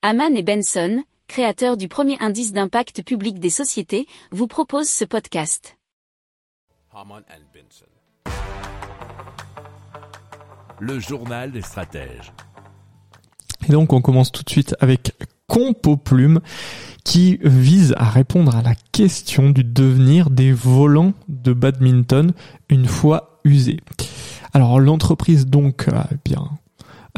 Haman et Benson, créateurs du premier indice d'impact public des sociétés, vous proposent ce podcast. Haman and Benson. Le journal des stratèges. Et donc on commence tout de suite avec Compo Plume qui vise à répondre à la question du devenir des volants de badminton une fois usés. Alors l'entreprise donc euh, eh bien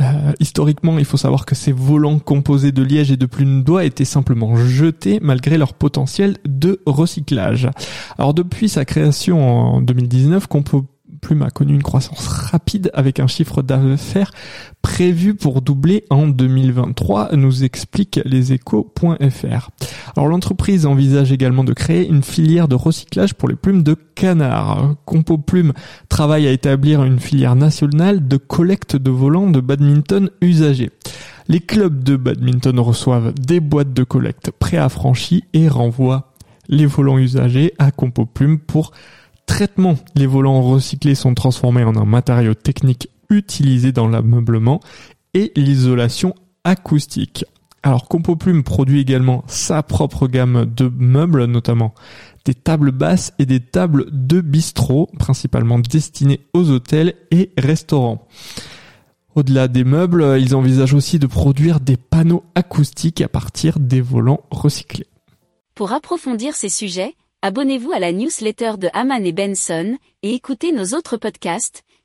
euh, historiquement, il faut savoir que ces volants composés de liège et de plumes d'oie étaient simplement jetés malgré leur potentiel de recyclage. Alors depuis sa création en 2019, Compo Plume a connu une croissance rapide avec un chiffre d'affaires prévu pour doubler en 2023, nous explique leséchos.fr. Alors l'entreprise envisage également de créer une filière de recyclage pour les plumes de canard. Compo Plume travaille à établir une filière nationale de collecte de volants de badminton usagés. Les clubs de badminton reçoivent des boîtes de collecte préaffranchies et renvoient les volants usagés à Compo Plume pour traitement. Les volants recyclés sont transformés en un matériau technique utilisé dans l'ameublement et l'isolation acoustique. Alors Compo Plume produit également sa propre gamme de meubles, notamment des tables basses et des tables de bistrot, principalement destinées aux hôtels et restaurants. Au-delà des meubles, ils envisagent aussi de produire des panneaux acoustiques à partir des volants recyclés. Pour approfondir ces sujets, abonnez-vous à la newsletter de Haman et Benson et écoutez nos autres podcasts